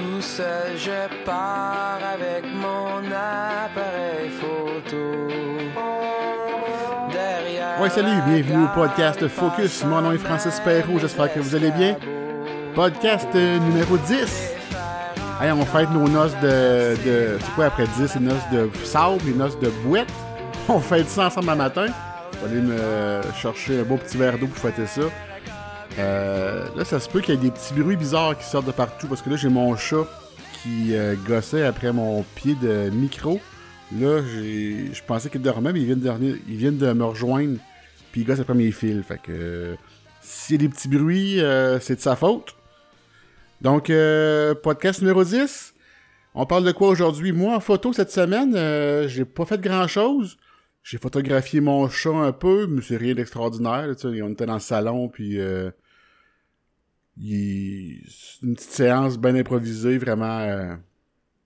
tout seul, je pars avec mon appareil photo. Derrière Ouais, salut, bienvenue au podcast Focus. Mon nom est Francis Perrault, j'espère que vous allez bien. Podcast euh, numéro 10. Hey, on fête nos noces de. de c'est quoi après 10 Les noces de sable, les noces de bouette. On fête ça ensemble un matin. Je vais aller me chercher un beau petit verre d'eau pour fêter ça. Euh, là, ça se peut qu'il y ait des petits bruits bizarres qui sortent de partout parce que là, j'ai mon chat qui euh, gossait après mon pied de micro. Là, je pensais qu'il dormait, mais il vient de, dernier- il vient de me rejoindre puis il gosse après mes fils. Fait que s'il y a des petits bruits, euh, c'est de sa faute. Donc, euh, podcast numéro 10. On parle de quoi aujourd'hui? Moi, en photo cette semaine, euh, j'ai pas fait grand-chose. J'ai photographié mon chat un peu, mais c'est rien d'extraordinaire. On était dans le salon, puis euh, il- c'est une petite séance bien improvisée, vraiment euh,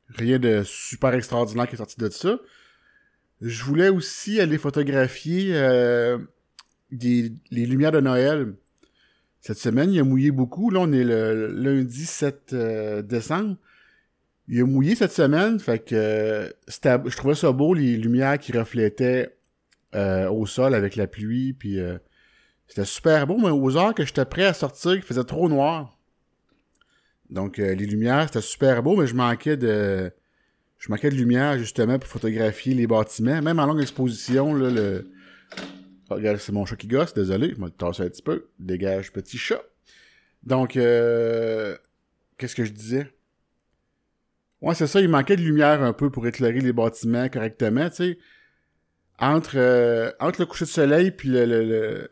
rien de super extraordinaire qui est sorti de ça. Je voulais aussi aller photographier euh, des, les lumières de Noël. Cette semaine, il a mouillé beaucoup. Là, on est le lundi 7 euh, décembre. Il a mouillé cette semaine, fait que euh, je trouvais ça beau, les lumières qui reflétaient au sol avec la pluie, puis c'était super beau, mais aux heures que j'étais prêt à sortir, il faisait trop noir. Donc euh, les lumières, c'était super beau, mais je manquais de je manquais de lumière justement pour photographier les bâtiments, même en longue exposition, là, le... Oh, regarde, c'est mon chat qui gosse, désolé, je vais le un petit peu. Dégage, petit chat. Donc, euh... qu'est-ce que je disais? Ouais, c'est ça, il manquait de lumière un peu pour éclairer les bâtiments correctement, tu sais. Entre, euh, entre le coucher de soleil puis le, le- le-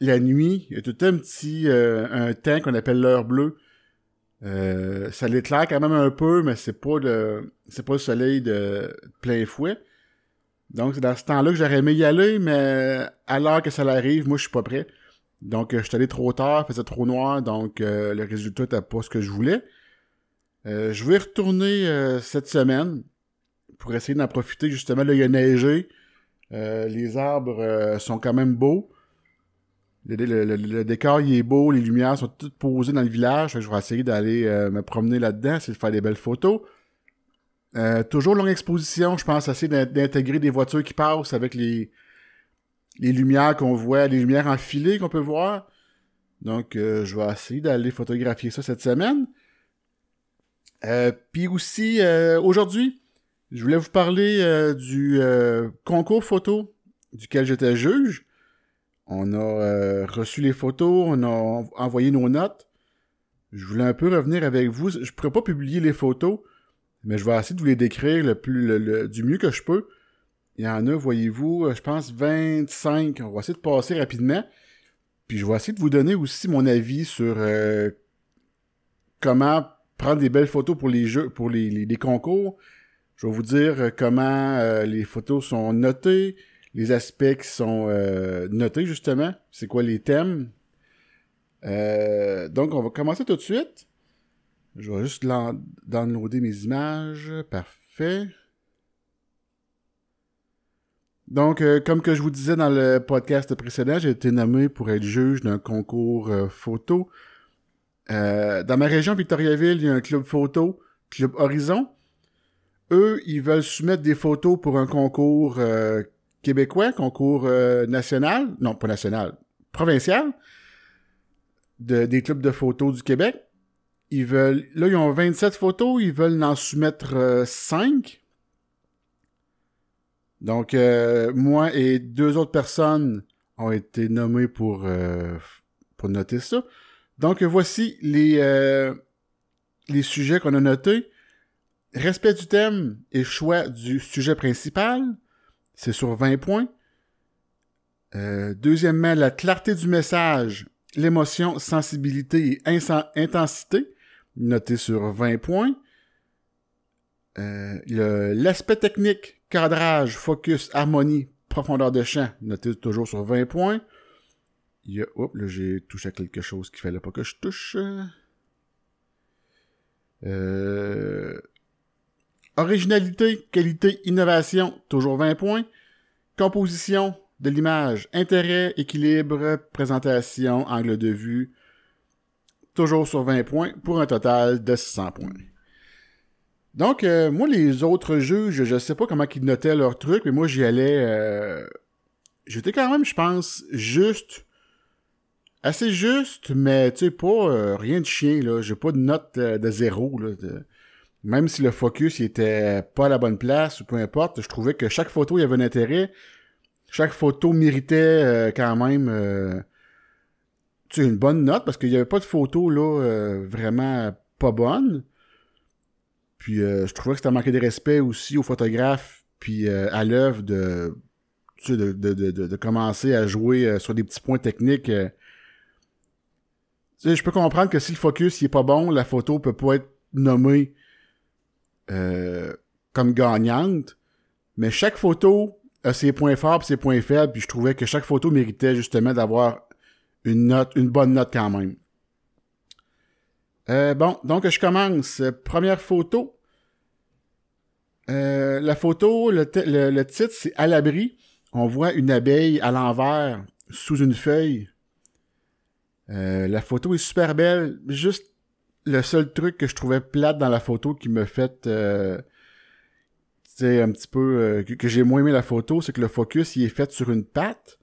la nuit, il y a tout un petit euh, un temps qu'on appelle l'heure bleue. Euh, ça l'éclaire quand même un peu, mais c'est pas le c'est pas le soleil de plein fouet. Donc c'est dans ce temps-là que j'aurais aimé y aller, mais à l'heure que ça arrive, moi je suis pas prêt. Donc euh, je suis allé trop tard, faisait trop noir, donc euh, le résultat n'était pas ce que je voulais. Euh, je vais retourner euh, cette semaine pour essayer d'en profiter. Justement, là, il a neigé. Les arbres sont quand même beaux. Le, décor il est beau, les lumières sont toutes posées dans le village. Je vais essayer d'aller euh, me promener là-dedans, essayer de faire des belles photos. Euh, toujours longue exposition, je pense essayer d'in- d'intégrer des voitures qui passent avec les, les lumières qu'on voit, les lumières enfilées qu'on peut voir. Donc, euh, je vais essayer d'aller photographier ça cette semaine. Puis aussi, aujourd'hui, je voulais vous parler du concours photo duquel j'étais juge. On a euh, reçu les photos, on a en- envoyé nos notes. Je voulais un peu revenir avec vous. Je pourrais pas publier les photos, mais je vais essayer de vous les décrire le plus du mieux que je peux. Il y en a, voyez-vous, euh, je pense 25. On va essayer de passer rapidement. Puis je vais essayer de vous donner aussi mon avis sur euh, comment prendre des belles photos pour les jeux, pour les, les- concours. Je vais vous dire comment les photos sont notées, les aspects qui sont euh, notés justement, c'est quoi les thèmes? Euh, donc on va commencer tout de suite. Je vais juste downloader mes images. Parfait. Donc, euh, comme que je vous disais dans le podcast précédent, j'ai été nommé pour être juge d'un concours photo. Dans ma région, Victoriaville, il y a un club photo, Club Horizon. Eux, ils veulent soumettre des photos pour un concours québécois, concours euh, national, non pas national, provincial, de, des clubs de photos du Québec. Ils veulent, là, ils ont 27 photos, ils veulent en soumettre euh, 5. Donc, euh, moi et deux autres personnes ont été nommés pour, euh, noter ça. Donc, voici euh, les sujets qu'on a notés. Respect du thème et choix du sujet principal, c'est sur 20 points. Euh, deuxièmement, la clarté du message, l'émotion, sensibilité et intensité, noté sur 20 points. Euh, L'aspect technique, cadrage, focus, harmonie, profondeur de champ, noté toujours sur 20 points. Il y a... Oups, là, j'ai touché à quelque chose qu'il fallait pas que je touche. Euh... Originalité, qualité, innovation, toujours 20 points. Composition de l'image, intérêt, équilibre, présentation, angle de vue, toujours sur 20 points, pour un total de 600 points. Donc, euh, moi, les autres juges, je sais pas comment ils notaient leur truc, mais moi, j'y allais... euh, J'étais quand même, je pense, juste... Assez juste, mais tu sais, pas euh, rien de chien, là. J'ai pas de note euh, de zéro, là. Même si le focus il était pas à la bonne place, ou peu importe, je trouvais que chaque photo, il y avait un intérêt. Chaque photo méritait euh, quand même... euh, une bonne note, parce qu'il y avait pas de photos, là, euh, vraiment pas bonnes. Puis je trouvais que c'était manqué de respect aussi aux photographes, puis à l'œuvre de, de, de, de, commencer à jouer sur des petits points techniques. je peux comprendre que si le focus il est pas bon, la photo peut pas être nommée euh, comme gagnante, mais chaque photo a ses points forts et ses points faibles, puis je trouvais que chaque photo méritait justement d'avoir une note, une bonne note quand même. Euh, bon, donc je commence. Première photo. Euh, la photo, le titre, c'est À l'abri. On voit une abeille à l'envers, sous une feuille. Euh, la photo est super belle. Juste le seul truc que je trouvais plate dans la photo qui me fait... Euh, un petit peu... euh, que, j'ai moins aimé la photo, c'est que le focus, il est fait sur une patte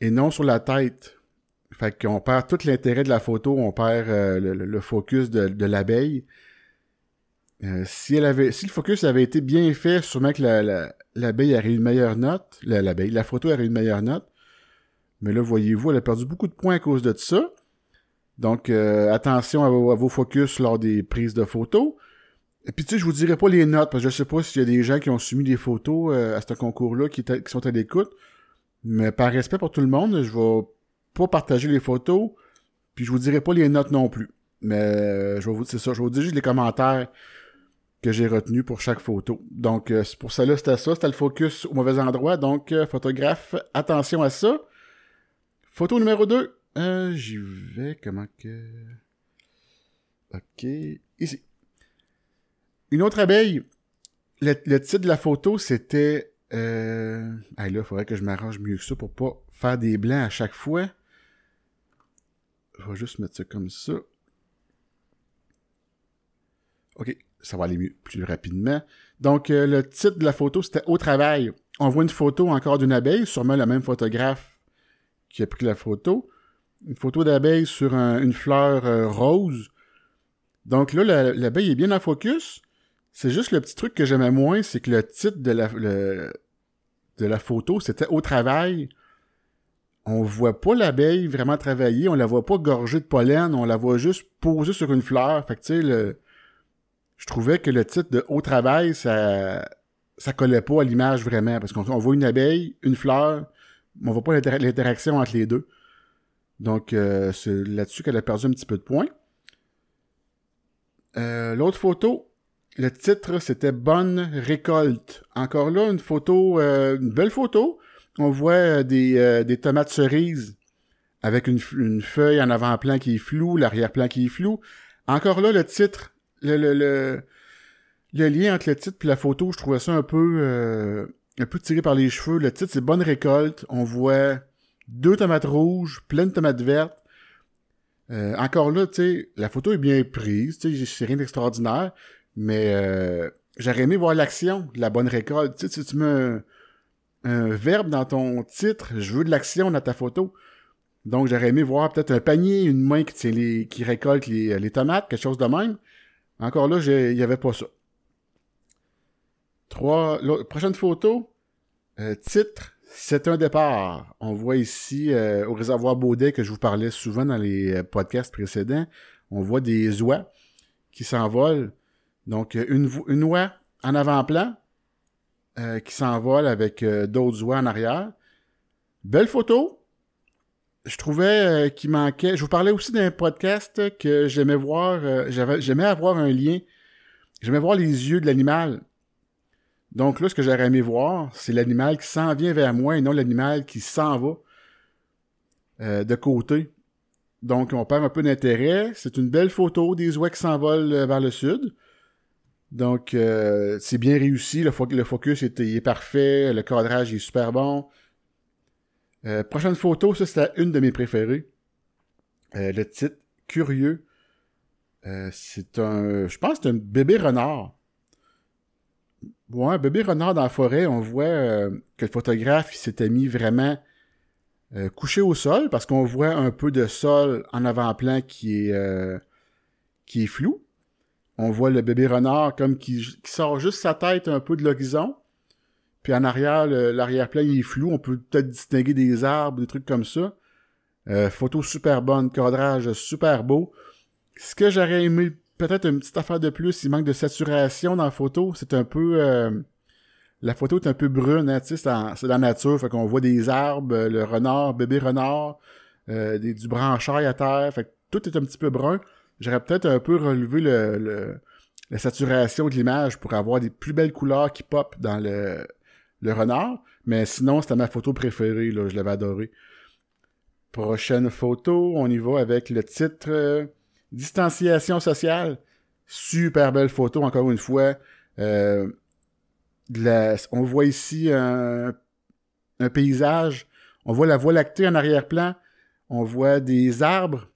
et non sur la tête. Fait qu'on perd tout l'intérêt de la photo, on perd euh, le, focus de, l'abeille. Euh, si elle avait, si le focus avait été bien fait, sûrement que la, la- l'abeille aurait eu une meilleure note. La, l'abeille, la photo aurait une meilleure note. Mais là, voyez-vous, elle a perdu beaucoup de points à cause de ça. Donc, euh, attention à vos, à vos focus lors des prises de photos. Et puis, tu sais, je vous dirai pas les notes, parce que je sais pas s'il y a des gens qui ont soumis des photos euh, à ce concours-là qui, qui sont à l'écoute. Mais par respect pour tout le monde, je vais pas partager les photos, puis je vous dirai pas les notes non plus. Mais euh, je vais vous c'est ça, je vais vous dire juste les commentaires que j'ai retenus pour chaque photo. Donc euh, pour ça là, c'était ça, c'était le focus au mauvais endroit. Donc euh, photographe, attention à ça. Photo numéro 2. Euh, j'y vais comment que OK, ici. Une autre abeille. Le, titre de la photo, c'était. Ah là, il faudrait que je m'arrange mieux que ça pour pas faire des blancs à chaque fois. Je vais juste mettre ça comme ça. OK, ça va aller mieux, plus rapidement. Donc, euh, le titre de la photo, c'était Au travail. On voit une photo encore d'une abeille, sûrement le même photographe qui a pris la photo. Une photo d'abeille sur un- une fleur euh, rose. Donc là, la- l'abeille est bien en focus. C'est juste le petit truc que j'aimais moins, c'est que le titre de la, photo, c'était Au travail on voit pas l'abeille vraiment travailler, on la voit pas gorgée de pollen, on la voit juste posée sur une fleur. Fait que tu sais, je trouvais que le titre de Au travail, ça ça collait pas à l'image vraiment, parce qu'on on voit une abeille, une fleur, mais on voit pas l'inter- l'interaction entre les deux. Donc euh, c'est là-dessus qu'elle a perdu un petit peu de points. Euh, L'autre photo, le titre c'était Bonne récolte. Encore là, une photo, euh, une belle photo on voit euh, des, euh, des tomates cerises avec une, une feuille en avant-plan qui est floue, l'arrière-plan qui est flou. Encore là, le titre, le, le, le, le lien entre le titre et la photo, je trouvais ça un peu, euh, un peu tiré par les cheveux. Le titre, c'est Bonne récolte. On voit deux tomates rouges, plein de tomates vertes. Euh, encore là, tu sais, la photo est bien prise, tu sais, c'est rien d'extraordinaire, mais euh, j'aurais aimé voir l'action, la bonne récolte. Tu sais, si tu mets un, verbe dans ton titre, je veux de l'action dans ta photo. Donc j'aurais aimé voir peut-être un panier, une main qui, les, qui récolte les, les tomates, quelque chose de même. Encore là, il n'y avait pas ça. Trois, prochaine photo, euh, titre, c'est un départ. On voit ici euh, au réservoir Baudet que je vous parlais souvent dans les euh, podcasts précédents, on voit des oies qui s'envolent. Donc euh, une, une oie en avant-plan qui s'envole avec d'autres oies en arrière. Belle photo. Je trouvais qu'il manquait. Je vous parlais aussi d'un podcast que j'aimais voir. j'aimais avoir un lien. J'aimais voir les yeux de l'animal. Donc là, ce que j'aurais aimé voir, c'est l'animal qui s'en vient vers moi et non l'animal qui s'en va euh, de côté. Donc, on perd un peu d'intérêt. C'est une belle photo des oies qui s'envolent euh, vers le sud. Donc, euh, c'est bien réussi. Le, fo- le focus est, parfait. Le cadrage est super bon. Prochaine photo, ça, c'était une de mes préférées. Le titre, Curieux. C'est un... Je pense que c'est un bébé renard. Ouais, bébé renard dans la forêt, on voit euh, que le photographe s'était mis vraiment euh, couché au sol parce qu'on voit un peu de sol en avant-plan qui est euh, qui est flou. On voit le bébé renard comme qui, sort juste sa tête un peu de l'horizon. Puis en arrière, le- l'arrière-plan est flou. On peut peut-être distinguer des arbres, des trucs comme ça. Photo super bonne, cadrage super beau. Ce que j'aurais aimé, peut-être une petite affaire de plus, il manque de saturation dans la photo. C'est un peu... euh, la photo est un peu brune, hein, tu sais, c'est la nature, fait qu'on voit des arbres, euh, le renard, bébé renard, euh, du branchail à terre, fait que tout est un petit peu brun. J'aurais peut-être un peu relevé le, le- la saturation de l'image pour avoir des plus belles couleurs qui pop dans le, le renard, mais sinon, c'était ma photo préférée, là, je l'avais adoré. Prochaine photo, on y va avec le titre Distanciation sociale. Super belle photo, encore une fois. Euh, on voit ici un, paysage. On voit la voie lactée en arrière-plan. On voit des arbres.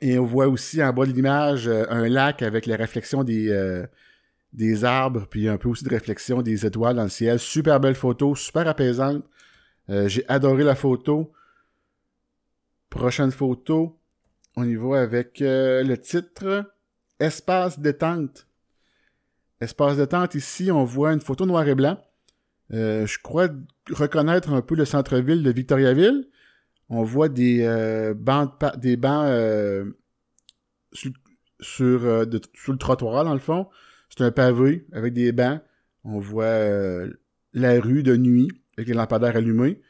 Et on voit aussi en bas de l'image euh, un lac avec la réflexion des, euh, des arbres, puis un peu aussi de réflexion des étoiles dans le ciel. Super belle photo, super apaisante. J'ai adoré la photo. Prochaine photo, on y va avec euh, le titre Espace détente. Espace détente, ici, on voit une photo noir et blanc. Euh, je crois reconnaître un peu le centre-ville de Victoriaville. On voit des euh, bancs, sur, sur, le trottoir, dans le fond. C'est un pavé avec des bancs. On voit la rue de nuit avec les lampadaires allumés.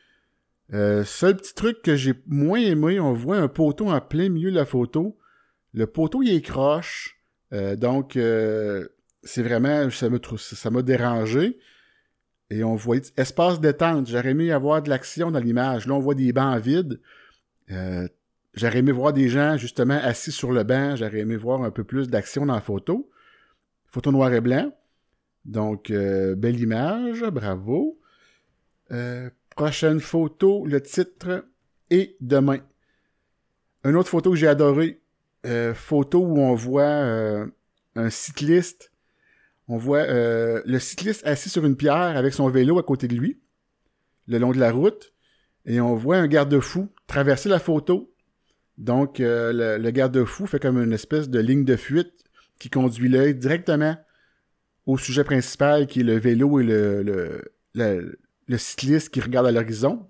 Euh, seul petit truc que j'ai moins aimé, on voit un poteau en plein milieu de la photo. Le poteau, il est croche. Euh, donc, euh, c'est vraiment, ça m'a dérangé. Et on voit espace détente. J'aurais aimé avoir de l'action dans l'image. Là, on voit des bancs vides. Euh, J'aurais aimé voir des gens justement assis sur le banc. J'aurais aimé voir un peu plus d'action dans la photo. Photo noir et blanc. Donc, belle image. Bravo. Prochaine photo, le titre est demain. Une autre photo que j'ai adorée. euh, photo où on voit euh, un cycliste on voit euh, le cycliste assis sur une pierre avec son vélo à côté de lui, le long de la route, et on voit un garde-fou traverser la photo. Donc, le, le garde-fou fait comme une espèce de ligne de fuite qui conduit l'œil directement au sujet principal, qui est le vélo et le, le, le, le cycliste qui regarde à l'horizon.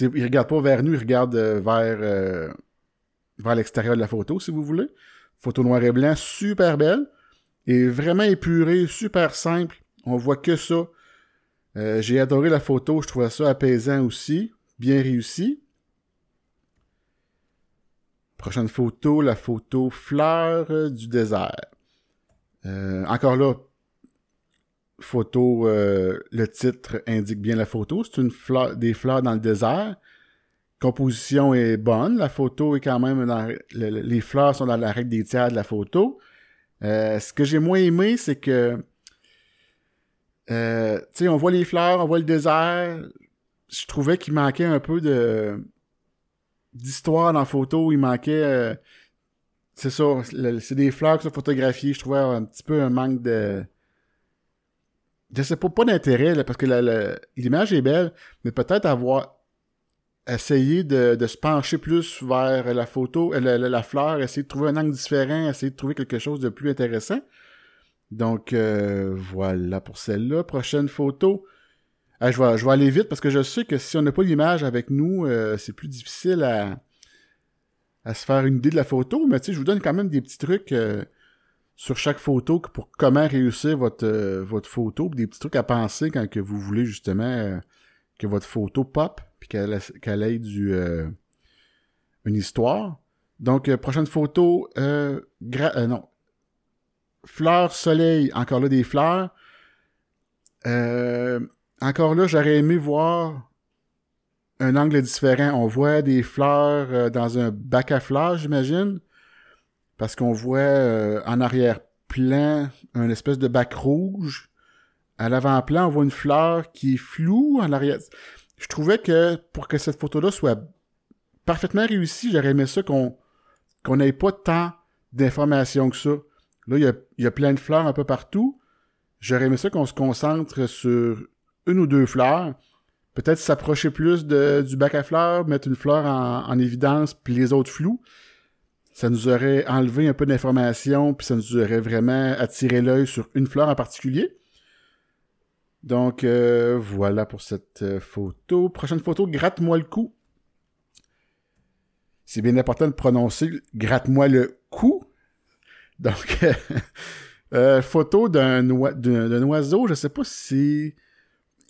Il regarde pas vers nous, il regarde euh, vers, euh, vers l'extérieur de la photo, si vous voulez. Photo noir et blanc, super belle est vraiment épuré, super simple. On voit que ça. Euh, J'ai adoré la photo, je trouvais ça apaisant aussi, bien réussi. Prochaine photo, la photo fleur du désert. Encore là, photo, euh, le titre indique bien la photo. C'est une fleur, des fleurs dans le désert. Composition est bonne. La photo est quand même dans, le- le- les fleurs sont dans la règle des tiers de la photo. Euh, ce que j'ai moins aimé, c'est que, euh, tu sais, on voit les fleurs, on voit le désert. Je trouvais qu'il manquait un peu de d'histoire dans la photo. Il manquait, euh, c'est ça, c'est des fleurs qui sont photographiées. Je trouvais un petit peu un manque de, je sais pas, pas d'intérêt parce que l'image est belle, mais peut-être avoir essayé de, de se pencher plus vers la photo, euh, la, fleur, essayer de trouver un angle différent, essayer de trouver quelque chose de plus intéressant. Donc euh, voilà pour celle-là. Prochaine photo. Ah, je, vais, je aller vite parce que je sais que si on n'a pas l'image avec nous, euh, c'est plus difficile à, à se faire une idée de la photo. Mais tu sais, je vous donne quand même des petits trucs sur chaque photo pour comment réussir votre, euh, votre photo, des petits trucs à penser quand que vous voulez justement euh, que votre photo pop, puis qu'elle qu'elle ait du, euh, une histoire. Donc, prochaine photo, non. Fleurs, soleil, encore là des fleurs. Encore là, j'aurais aimé voir un angle différent. On voit des fleurs dans un bac à fleurs, j'imagine. Parce qu'on voit euh, en arrière-plan un espèce de bac rouge. À l'avant-plan, on voit une fleur qui est floue en arrière. Je trouvais que pour que cette photo-là soit parfaitement réussie, j'aurais aimé ça qu'on qu'on n'ait pas tant d'informations que ça. Là, il y a, y a plein de fleurs un peu partout. J'aurais aimé ça qu'on se concentre sur une ou deux fleurs. Peut-être s'approcher plus de, du bac à fleurs, mettre une fleur en, en évidence, puis les autres flous. Ça nous aurait enlevé un peu d'informations, puis ça nous aurait vraiment attiré l'œil sur une fleur en particulier. Donc euh, voilà pour cette euh, photo. Prochaine photo, gratte-moi le cou. C'est bien important de prononcer gratte-moi le cou. Donc euh, photo d'un oiseau, je sais pas si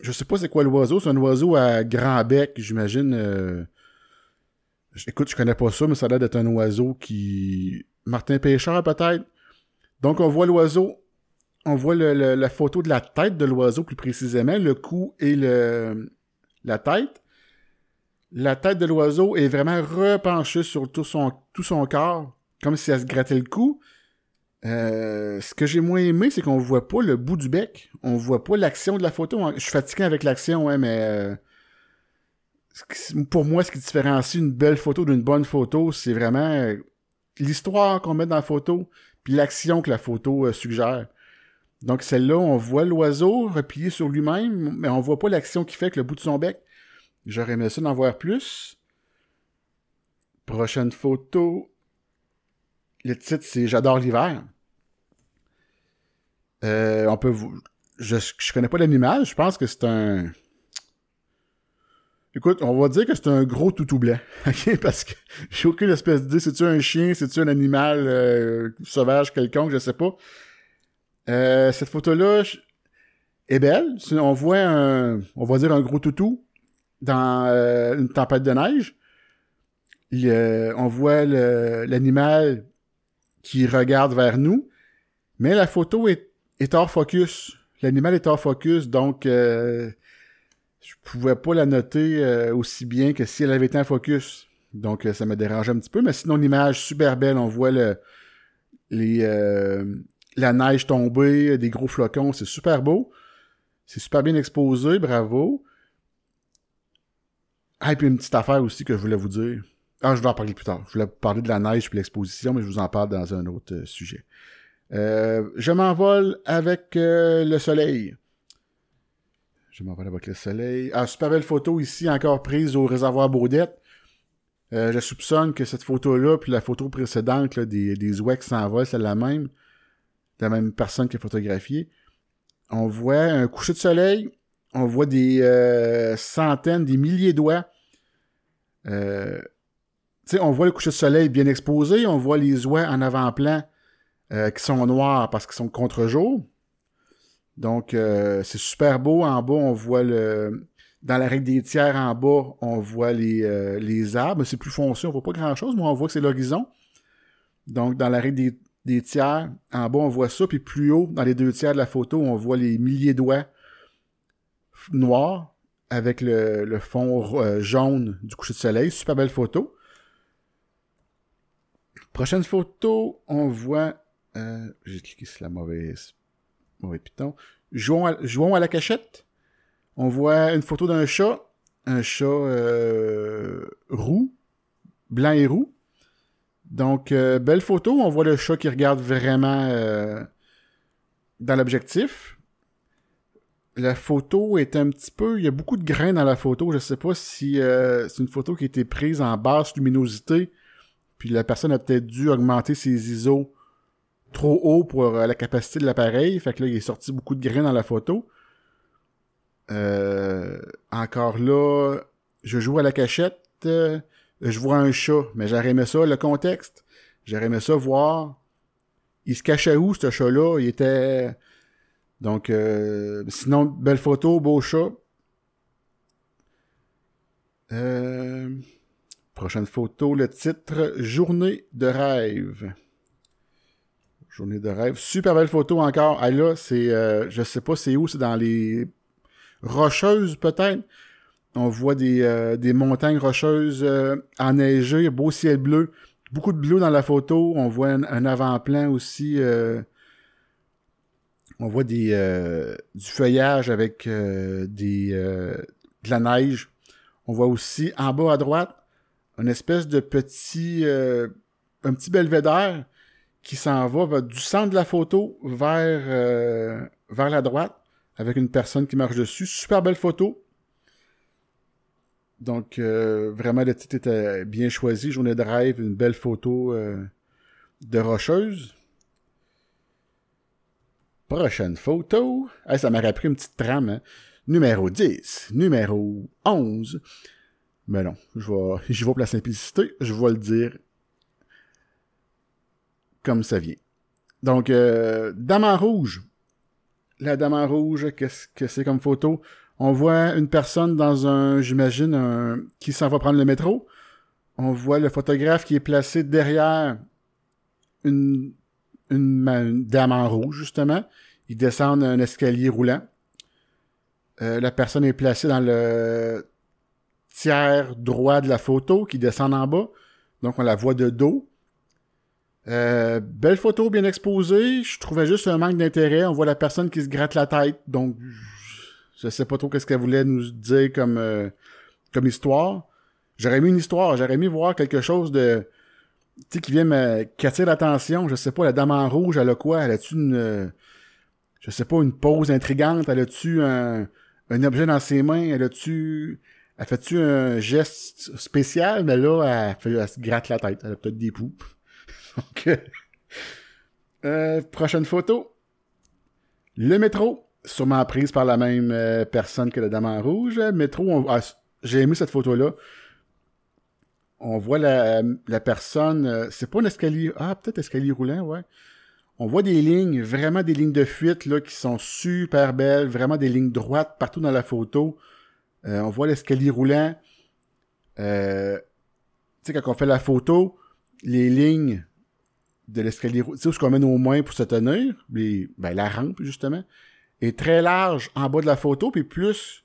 je sais pas c'est quoi l'oiseau, c'est un oiseau à grand bec, j'imagine Écoute, je connais pas ça, mais ça a l'air d'être un oiseau qui Martin Pêcheur peut-être. Donc on voit l'oiseau on voit la photo de la tête de l'oiseau plus précisément, le cou et la tête. La tête de l'oiseau est vraiment repenchée sur tout son, tout son corps, comme si elle se grattait le cou. Euh, ce que j'ai moins aimé, c'est qu'on voit pas le bout du bec. On voit pas l'action de la photo. Je suis fatigué avec l'action, ouais, mais euh, pour moi, ce qui différencie une belle photo d'une bonne photo, c'est vraiment euh, l'histoire qu'on met dans la photo, puis l'action que la photo suggère. Donc celle-là, on voit l'oiseau replié sur lui-même, mais on voit pas l'action qu'il fait avec le bout de son bec. J'aurais aimé ça d'en voir plus. Prochaine photo. Le titre, c'est J'adore l'hiver. Euh, on peut vous... Je, je connais pas l'animal, je pense que c'est un... Écoute, on va dire que c'est un gros toutou blanc, ok? Parce que j'ai aucune espèce d'idée. C'est-tu un chien? C'est-tu un animal euh, sauvage quelconque? Je sais pas. Euh, cette photo-là est belle. On voit un, on va dire un gros toutou dans euh, une tempête de neige. on voit l'animal qui regarde vers nous, mais la photo est, est hors focus. L'animal est hors focus, donc euh, je pouvais pas la noter euh, aussi bien que si elle avait été en focus. Donc ça me dérangeait un petit peu, mais sinon l'image super belle. On voit les, la neige tombée, des gros flocons, c'est super beau. C'est super bien exposé, bravo. Ah, et puis une petite affaire aussi que je voulais vous dire. Ah, je vais en parler plus tard. Je voulais parler de la neige puis l'exposition, mais je vous en parle dans un autre euh, sujet. Euh, je m'envole avec euh, le soleil. Je m'envole avec le soleil. Ah, super belle photo ici, encore prise au réservoir Baudette. je soupçonne que cette photo-là, puis la photo précédente des, des oueks qui s'envolent, c'est la même la même personne qui a photographié. On voit un coucher de soleil, on voit des euh, centaines, des milliers d'oies. Euh, on voit le coucher de soleil bien exposé, on voit les oies en avant-plan euh, qui sont noirs parce qu'ils sont contre-jour. Donc, euh, c'est super beau. En bas, on voit le... Dans la règle des tiers en bas, on voit les, les arbres. C'est plus foncé, on voit pas grand-chose, mais on voit que c'est l'horizon. Donc, dans la règle des, tiers. En bas, on voit ça. Puis plus haut, dans les deux tiers de la photo, on voit les milliers doigts noirs avec le, fond euh, jaune du coucher de soleil. Super belle photo. Prochaine photo, on voit... Euh, j'ai cliqué sur la mauvaise... Mauvais piton. Jouons à, la cachette. On voit une photo d'un chat. Un chat euh, roux. Blanc et roux. Donc, euh, belle photo. On voit le chat qui regarde vraiment euh, dans l'objectif. La photo est un petit peu... Il y a beaucoup de grains dans la photo. Je sais pas si c'est une photo qui a été prise en basse luminosité. Puis la personne a peut-être dû augmenter ses ISO trop haut pour la capacité de l'appareil. Fait que là, il est sorti beaucoup de grains dans la photo. encore là, je joue à la cachette je vois un chat, mais j'aurais aimé ça, le contexte. J'aurais aimé ça voir. Il se cachait où, ce chat-là? Il était... Donc, euh, sinon, belle photo, beau chat. Euh, prochaine photo, le titre Journée de rêve. Journée de rêve. Super belle photo encore. Ah là, c'est... Euh, je sais pas c'est où, c'est dans les... Rocheuses, peut-être. On voit des, euh, des montagnes rocheuses euh, enneigées, beau ciel bleu. Beaucoup de bleu dans la photo. On voit un, avant-plan aussi. Euh, on voit des, du feuillage avec des, de la neige. On voit aussi en bas à droite une espèce de petit, un petit belvédère qui s'en va, du centre de la photo vers vers la droite avec une personne qui marche dessus. Super belle photo. Donc, euh, vraiment, le titre était bien choisi. Journée de rêve, une belle photo euh, de rocheuse. Prochaine photo. ça m'a rappelé une petite trame. Hein. Numéro 10, numéro 11. Mais non, je vais, je vais pour la simplicité, je vais le dire comme ça vient. Donc, euh, Dame en rouge. La Dame en rouge, qu'est-ce que c'est comme photo? On voit une personne dans un, j'imagine, un, qui s'en va prendre le métro. On voit le photographe qui est placé derrière une, dame en rouge, justement. Il descend un escalier roulant. Euh, la personne est placée dans le tiers droit de la photo qui descend en bas. Donc, on la voit de dos. Euh, belle photo, bien exposée. Je trouvais juste un manque d'intérêt. On voit la personne qui se gratte la tête. Donc, je sais pas trop qu'est-ce qu'elle voulait nous dire comme, euh, comme histoire. J'aurais mis une histoire. J'aurais mis voir quelque chose de, tu sais, qui vient me, qui attire l'attention. Je sais pas, la dame en rouge, elle a quoi? Elle a-tu une, je sais pas, une pose intrigante? Elle a-tu un, un objet dans ses mains? Elle a-tu, elle fait-tu un geste spécial? Mais là, elle, fait, elle se gratte la tête. Elle a peut-être des poux. Donc, euh, prochaine photo. Le métro, sûrement prise par la même euh, personne que la dame en rouge. Métro, ah, j'ai aimé cette photo-là. On voit la, personne, euh, c'est pas un escalier, ah, peut-être escalier roulant, ouais. On voit des lignes, vraiment des lignes de fuite, qui sont super belles, vraiment des lignes droites partout dans la photo. on voit l'escalier roulant. tu sais, quand on fait la photo, les lignes de l'escalier, tu sais, où ce qu'on mène aux mains pour se tenir, les, ben, la rampe, justement, est très large en bas de la photo, puis plus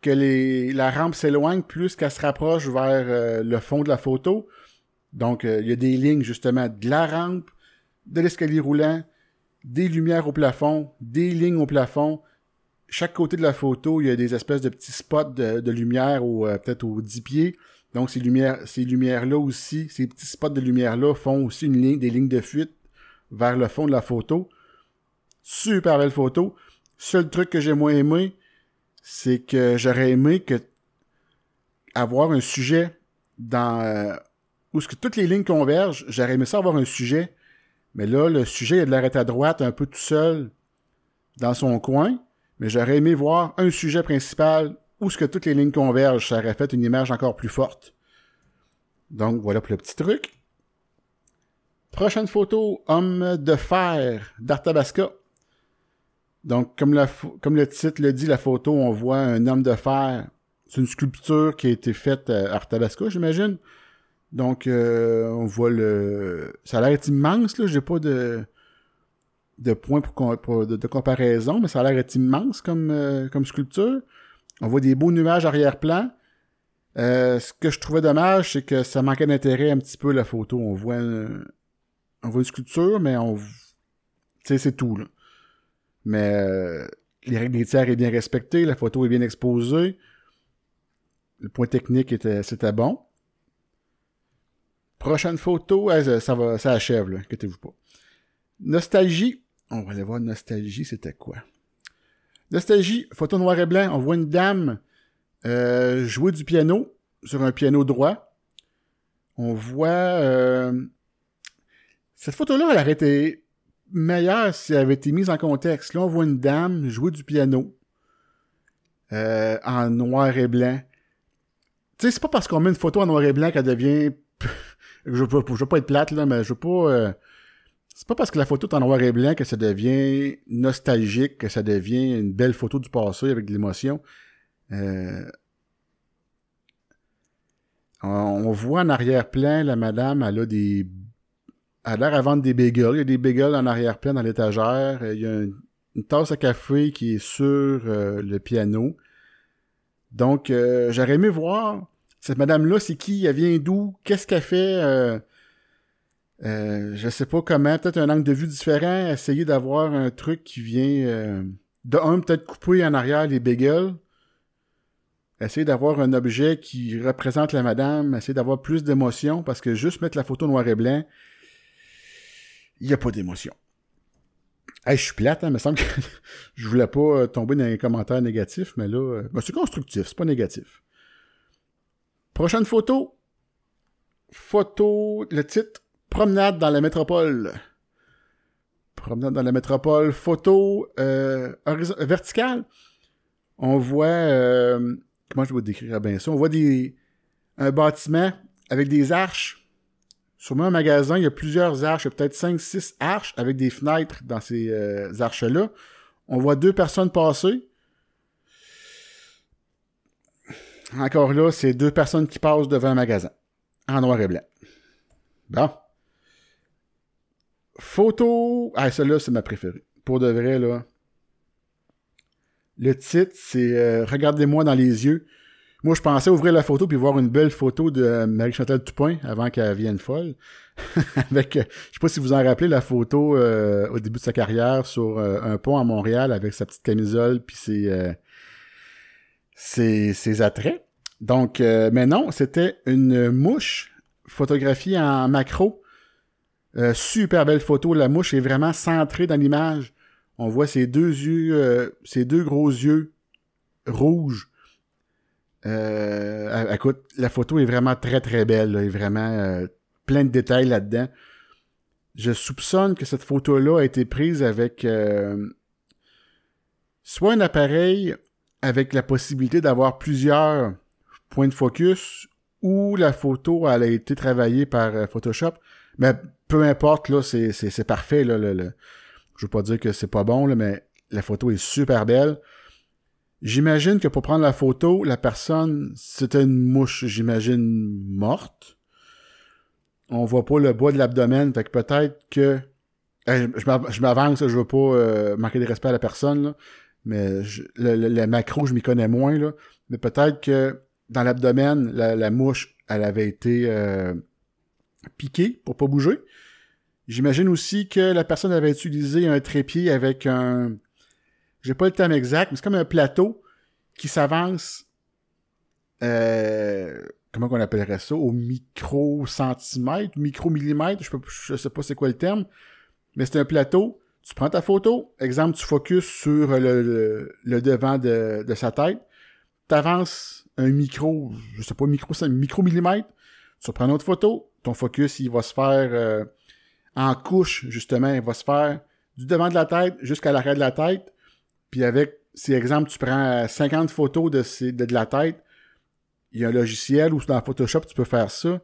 que les, la rampe s'éloigne, plus qu'elle se rapproche vers euh, le fond de la photo. Donc, euh, il y a des lignes, justement, de la rampe, de l'escalier roulant, des lumières au plafond, des lignes au plafond. Chaque côté de la photo, il y a des espèces de petits spots de, lumière, ou euh, peut-être aux 10 pieds. Donc, ces lumières, ces lumières-là aussi, ces petits spots de lumière-là font aussi une ligne, des lignes de fuite vers le fond de la photo. Super belle photo. Seul truc que j'ai moins aimé, c'est que j'aurais aimé que avoir un sujet dans euh, où ce que toutes les lignes convergent, j'aurais aimé ça avoir un sujet. Mais là, le sujet il a de l'arrêt à droite un peu tout seul dans son coin. Mais j'aurais aimé voir un sujet principal où ce que toutes les lignes convergent, ça aurait fait une image encore plus forte. Donc voilà pour le petit truc. Prochaine photo, homme de fer d'Artabasca. Donc comme, le titre le dit, la photo, on voit un homme de fer. C'est une sculpture qui a été faite à Artabasca, j'imagine. Donc euh, on voit le... Ça a l'air immense, là. J'ai pas de de points pour, de, comparaison, mais ça a l'air immense comme, euh, comme sculpture. On voit des beaux nuages arrière-plan. Euh, ce que je trouvais dommage, c'est que ça manquait d'intérêt un petit peu la photo. On voit une, on voit une sculpture, mais on, tu sais, c'est tout. Mais euh, les règles des tiers est bien respectées, la photo est bien exposée. Le point technique était, c'était bon. Prochaine photo, ça, va, ça achève inquiétez-vous pas. Nostalgie. On va aller voir nostalgie, c'était quoi? Nostalgie, photo noir et blanc, on voit une dame euh, jouer du piano sur un piano droit. On voit... Euh, cette photo-là, elle aurait été meilleure si elle avait été mise en contexte. Là, on voit une dame jouer du piano euh, en noir et blanc. Tu sais, c'est pas parce qu'on met une photo en noir et blanc qu'elle devient... je, veux, je veux pas être plate, là, mais je veux pas... C'est pas parce que la photo est en noir et blanc que ça devient nostalgique, que ça devient une belle photo du passé avec de l'émotion. Euh, on voit en arrière-plan, la madame, elle a des... Elle a l'air à vendre des bagels. Il y a des bagels en arrière-plan dans l'étagère. Il y a une, tasse à café qui est sur euh, le piano. Donc, euh, j'aurais aimé voir cette madame-là, c'est qui? Elle vient d'où? Qu'est-ce qu'elle fait? Euh, je sais pas comment, peut-être un angle de vue différent, essayer d'avoir un truc qui vient euh, de un, peut-être couper en arrière les bagels. Essayer d'avoir un objet qui représente la madame, essayer d'avoir plus d'émotion, parce que juste mettre la photo noir et blanc, il n'y a pas d'émotion. Hey, je suis plate, hein, me semble que je voulais pas euh, tomber dans un commentaire négatif, mais là, euh, ben, c'est constructif, c'est pas négatif. Prochaine photo. Photo, le titre, Promenade dans la métropole. Promenade dans la métropole. Photo euh, verticale. On voit, euh, comment je vais décrire bien ça? On voit des, un bâtiment avec des arches Sûrement un magasin, il y a plusieurs arches, il y a peut-être 5-6 arches avec des fenêtres dans ces euh, arches-là. On voit deux personnes passer. Encore là, c'est deux personnes qui passent devant un magasin. En noir et blanc. Bon. Photo. Ah, celle-là, c'est ma préférée. Pour de vrai, là. Le titre, c'est euh, Regardez-moi dans les yeux. Moi, je pensais ouvrir la photo puis voir une belle photo de Marie-Chantal Toupin avant qu'elle vienne folle. avec, euh, je sais pas si vous en rappelez la photo euh, au début de sa carrière sur un pont à Montréal avec sa petite camisole puis ses, ses, ses, attraits. Donc, mais non, c'était une mouche photographiée en macro. Super belle photo. La mouche est vraiment centrée dans l'image. On voit ses deux yeux, ses deux gros yeux rouges euh, écoute, la photo est vraiment très très belle, là, est vraiment euh, plein de détails là-dedans. Je soupçonne que cette photo-là a été prise avec euh, soit un appareil avec la possibilité d'avoir plusieurs points de focus ou la photo a été travaillée par euh, Photoshop. Mais peu importe, là, c'est, parfait. Là, le, Je veux pas dire que c'est pas bon, là, mais la photo est super belle. J'imagine que pour prendre la photo, la personne, c'était une mouche, j'imagine, morte. On voit pas le bois de l'abdomen, fait que peut-être que... je m'avance, je veux pas euh, manquer de respect à la personne, mais le, macro, je m'y connais moins, mais peut-être que dans l'abdomen, la, mouche, elle avait été euh, piquée pour pas bouger. J'imagine aussi que la personne avait utilisé un trépied avec un j'ai pas le terme exact, mais c'est comme un plateau qui s'avance. Euh, comment qu'on appellerait ça Au micro-centimètre, micro-millimètre, je, sais pas c'est quoi le terme, mais c'est un plateau. Tu prends ta photo, exemple, tu focuses sur le, le, devant de, de, sa tête, tu avances un micro, je sais pas, micro, micro-millimètre, tu prends une autre photo, ton focus, il va se faire euh, en couche, justement, il va se faire du devant de la tête jusqu'à l'arrière de la tête, puis avec, si exemple, tu prends 50 photos de, de, la tête, il y a un logiciel où dans Photoshop, tu peux faire ça.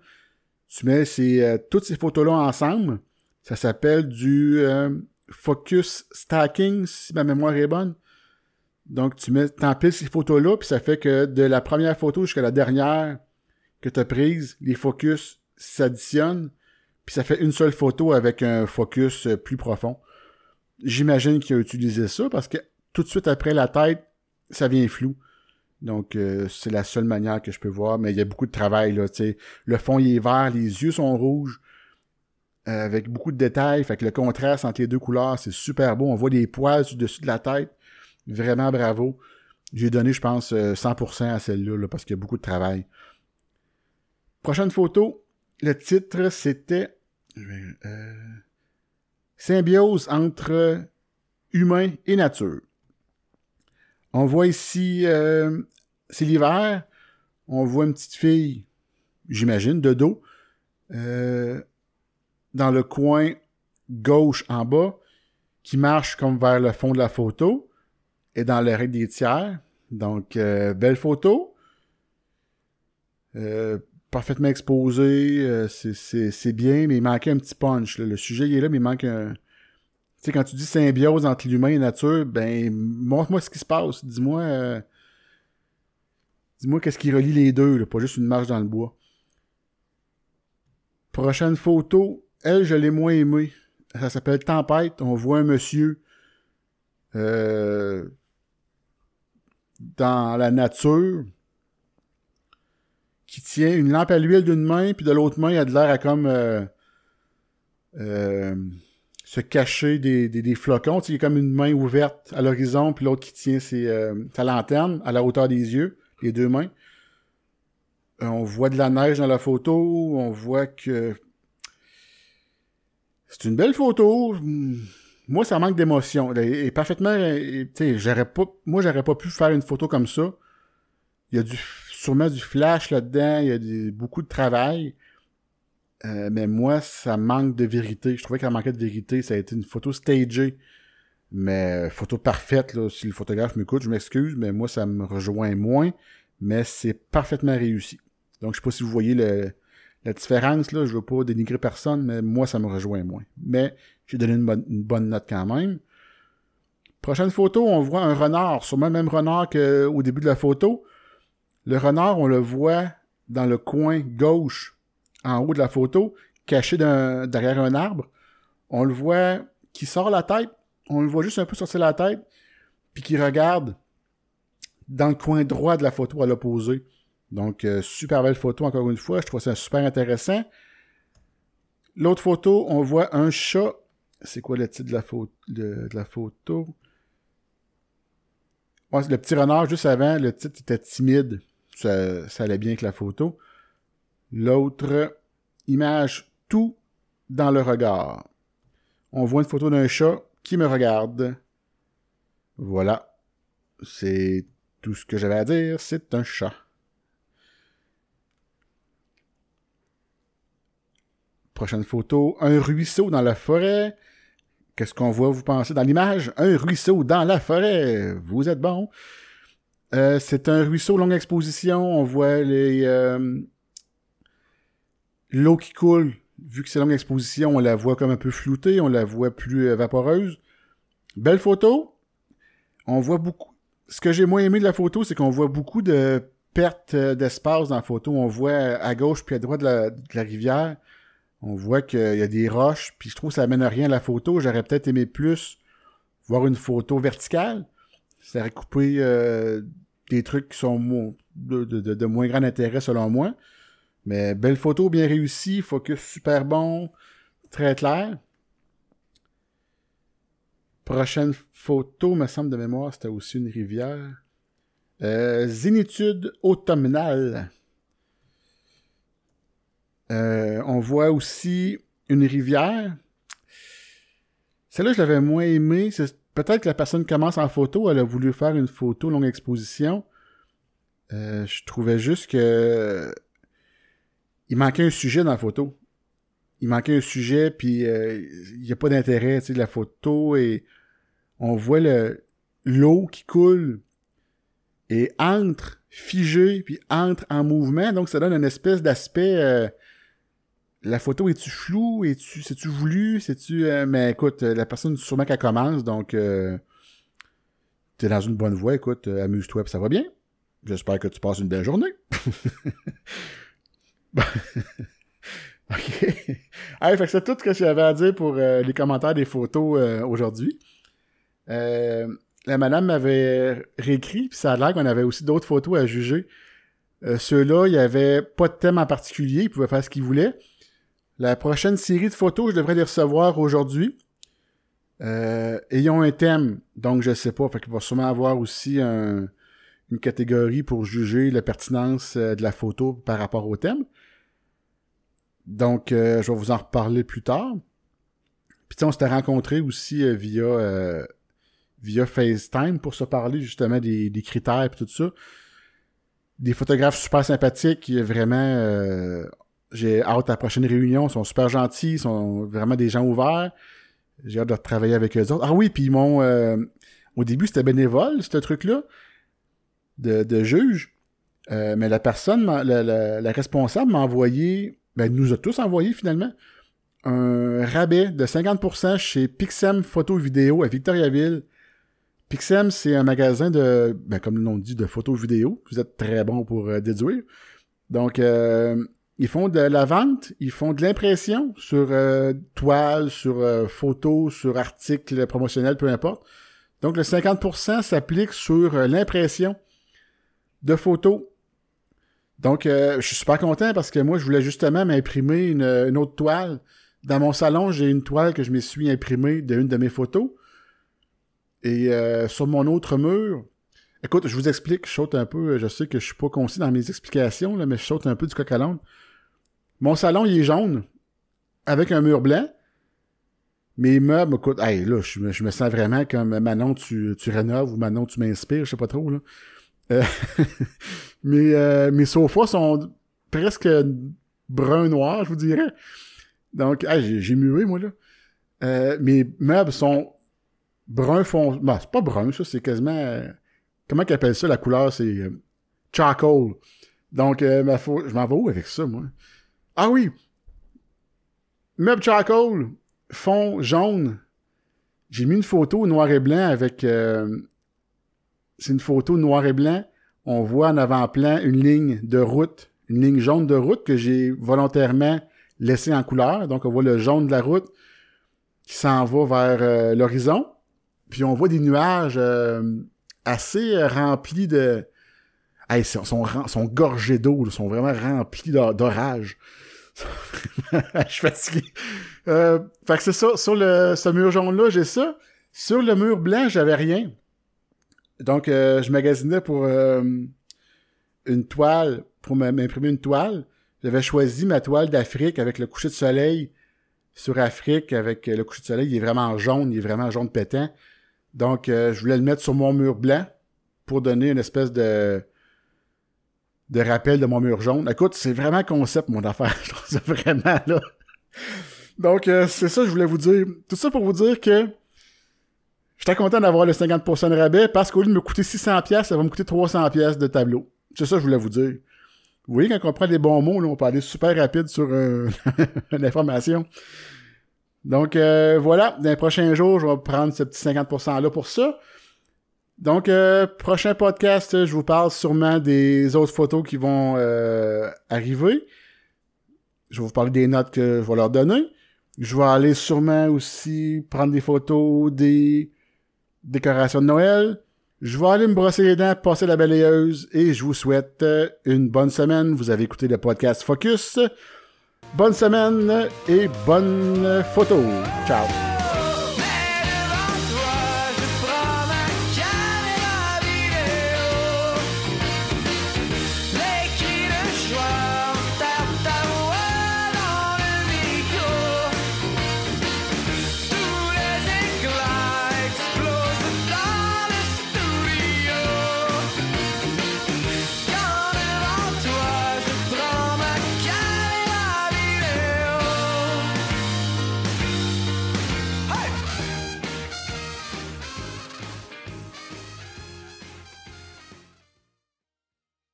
Tu mets ces, euh, toutes ces photos-là ensemble. Ça s'appelle du euh, focus stacking, si ma mémoire est bonne. Donc, tu mets, t'empiles ces photos-là, puis ça fait que de la première photo jusqu'à la dernière que tu as prise, les focus s'additionnent, puis ça fait une seule photo avec un focus euh, plus profond. J'imagine qu'il a utilisé ça parce que tout de suite après la tête, ça vient flou. Donc, euh, c'est la seule manière que je peux voir, mais il y a beaucoup de travail, là, tu Le fond, il est vert, les yeux sont rouges, euh, avec beaucoup de détails. Fait que le contraste entre les deux couleurs, c'est super beau. On voit des poils dessus de la tête. Vraiment bravo. J'ai donné, je pense, 100% euh, à celle-là, parce qu'il y a beaucoup de travail. Prochaine photo. Le titre, c'était... Symbiose entre humain et nature. On voit ici, euh, c'est l'hiver, on voit une petite fille, j'imagine, de dos, euh, dans le coin gauche en bas, qui marche comme vers le fond de la photo, et dans le règle des tiers. Donc, euh, belle photo. Parfaitement exposé, c'est bien, mais il manquait un petit punch. Le sujet il est là, mais il manque un, tu sais, quand tu dis symbiose entre l'humain et la nature, ben, montre-moi ce qui se passe. Dis-moi. Euh, dis-moi qu'est-ce qui relie les deux, là, pas juste une marche dans le bois. Prochaine photo. Elle, je l'ai moins aimée. Ça s'appelle Tempête. On voit un monsieur euh, dans la nature qui tient une lampe à l'huile d'une main, puis de l'autre main, il a de l'air à comme euh, euh se cacher des, des, des flocons. il y a comme une main ouverte à l'horizon, puis l'autre qui tient ses, euh, sa lanterne à la hauteur des yeux, les deux mains. Euh, on voit de la neige dans la photo, on voit que c'est une belle photo, moi, ça manque d'émotion. Et, parfaitement, tu sais, j'aurais pas, moi, j'aurais pas pu faire une photo comme ça. Il y a du, sûrement du flash là-dedans, il y a beaucoup de travail. Euh, mais moi, ça manque de vérité. Je trouvais qu'elle manquait de vérité. Ça a été une photo stagée. Mais euh, photo parfaite, là, si le photographe m'écoute, je m'excuse, mais moi, ça me rejoint moins. Mais c'est parfaitement réussi. Donc, je sais pas si vous voyez la différence, là. Je veux pas dénigrer personne, mais moi, ça me rejoint moins. Mais j'ai donné une bonne, note quand même. Prochaine photo, on voit un renard, sûrement le même renard qu'au début de la photo. Le renard, on le voit dans le coin gauche, en haut de la photo, caché derrière un arbre. On le voit qui sort la tête, on le voit juste un peu sortir la tête, puis qui regarde dans le coin droit de la photo à l'opposé. Donc, euh, super belle photo, encore une fois. Je trouve ça super intéressant. L'autre photo, on voit un chat c'est quoi le titre de la, photo, de, la photo? le petit renard, juste avant, le titre était timide. Ça, allait bien avec la photo. L'autre image, tout dans le regard. On voit une photo d'un chat qui me regarde. Voilà. C'est tout ce que j'avais à dire. C'est un chat. Prochaine photo, un ruisseau dans la forêt. Qu'est-ce qu'on voit, vous pensez, dans l'image? Un ruisseau dans la forêt. Vous êtes bon. Euh, c'est un ruisseau longue exposition. On voit les euh, l'eau qui coule. Vu que c'est longue exposition, on la voit comme un peu floutée, on la voit plus euh, vaporeuse. Belle photo. On voit beaucoup. Ce que j'ai moins aimé de la photo, c'est qu'on voit beaucoup de pertes d'espace dans la photo. On voit à gauche puis à droite de la rivière on voit qu'il y a des roches, puis je trouve que ça amène rien à la photo. J'aurais peut-être aimé plus voir une photo verticale. Ça aurait coupé euh, des trucs qui sont de, moins grand intérêt selon moi. Mais belle photo, bien réussie, focus super bon, très clair. Prochaine photo, me semble de mémoire, c'était aussi une rivière. Euh, zénitude automnale. Euh, on voit aussi une rivière. Celle-là, je l'avais moins aimée. Peut-être que la personne commence en photo, elle a voulu faire une photo longue exposition. Euh, je trouvais juste que il manquait un sujet dans la photo. Il manquait un sujet, puis euh, il n'y a pas d'intérêt, sais, la photo et on voit le l'eau qui coule et entre figé puis entre en mouvement, donc ça donne une espèce d'aspect la photo est-tu floue? Es-tu, c'est-tu voulu? C'est-tu, euh, mais écoute, la personne, sûrement qu'elle commence, donc, euh, t'es dans une bonne voie, écoute, euh, amuse-toi ça va bien. J'espère que tu passes une belle journée. ok. Allez, fait que c'est tout ce que j'avais à dire pour les commentaires des photos aujourd'hui. la madame m'avait réécrit, puis ça a l'air qu'on avait aussi d'autres photos à juger. Ceux-là, il n'y avait pas de thème en particulier, ils pouvaient faire ce qu'ils voulaient. La prochaine série de photos, je devrais les recevoir aujourd'hui. Euh, un thème, donc je sais pas. Fait qu'il va sûrement avoir aussi une catégorie pour juger la pertinence euh, de la photo par rapport au thème. Donc, euh, je vais vous en reparler plus tard. Puis on s'était rencontrés aussi euh, via via FaceTime pour se parler justement des, des critères et tout ça. Des photographes super sympathiques, vraiment j'ai hâte à la prochaine réunion. Ils sont super gentils, ils sont vraiment des gens ouverts. J'ai hâte de travailler avec eux autres. Ah oui, puis ils m'ont... Euh, au début, c'était bénévole, ce truc-là, de, de juge. Euh, mais la personne, la, la, responsable m'a envoyé, ben, nous a tous envoyé finalement, un rabais de 50% chez Pixem Photo Vidéo à Victoriaville. Pixem, c'est un magasin de, ben, comme le nom dit, de photos vidéo. Vous êtes très bon pour euh, déduire. Donc, euh, ils font de la vente, ils font de l'impression sur euh, toile, sur euh, photos, sur articles promotionnels, peu importe. Donc le 50% s'applique sur euh, l'impression de photos. Donc je suis super content parce que moi je voulais justement m'imprimer une, autre toile. Dans mon salon, j'ai une toile que je me suis imprimée d'une de mes photos. Et sur mon autre mur, écoute, je vous explique, je saute un peu, je sais que je suis pas concis dans mes explications, mais je saute un peu du coq à. Mon salon, il est jaune, avec un mur blanc. Mes meubles, écoute, hey, là, je, me- je me sens vraiment comme Manon, tu, tu rénoves ou Manon, tu m'inspires, je sais pas trop, là. Euh, mes, euh, mes sofas sont presque brun-noir, je vous dirais. Donc, j'ai, mué, moi, là. Euh, mes meubles sont brun fond... Bah, c'est pas brun, ça, c'est quasiment... comment qu'ils appellent ça, la couleur? C'est charcoal. Donc, ma je m'en vais où avec ça, moi? Ah oui! Meuble charcoal, fond jaune. J'ai mis une photo noir et blanc avec... euh, c'est une photo noir et blanc. On voit en avant-plan une ligne de route, une ligne jaune de route que j'ai volontairement laissée en couleur. Donc, on voit le jaune de la route qui s'en va vers euh, l'horizon. Puis, on voit des nuages euh, assez remplis de... Hey, ils sont, sont, sont gorgés d'eau, là, sont vraiment remplis d'or- d'orage. Je suis fatigué. Euh, fait que c'est ça. Sur ce mur jaune-là, j'ai ça. Sur le mur blanc, j'avais rien. Donc, euh, je magasinais pour euh, une toile, pour m'imprimer une toile. J'avais choisi ma toile d'Afrique avec le coucher de soleil sur Afrique, avec le coucher de soleil. Il est vraiment jaune, il est vraiment jaune pétant. Donc, je voulais le mettre sur mon mur blanc pour donner une espèce de de rappel de mon mur jaune. Écoute, c'est vraiment concept, mon affaire. Je trouve vraiment, là. Donc, euh, c'est ça que je voulais vous dire. Tout ça pour vous dire que j'étais content d'avoir le 50% de rabais parce qu'au lieu de me coûter 600$, pièces, ça va me coûter 300$ pièces de tableau. C'est ça que je voulais vous dire. Vous voyez, quand on prend des bons mots, là, on peut aller super rapide sur euh, l'information. Donc, euh, voilà. Dans les prochains jours, je vais prendre ce petit 50%-là pour ça. Donc, euh, prochain podcast, je vous parle sûrement des autres photos qui vont euh, arriver. Je vais vous parler des notes que je vais leur donner. Je vais aller sûrement aussi prendre des photos des décorations de Noël. Je vais aller me brosser les dents, passer la balayeuse et je vous souhaite euh, une bonne semaine. Vous avez écouté le podcast Focus. Bonne semaine et bonne photo. Ciao.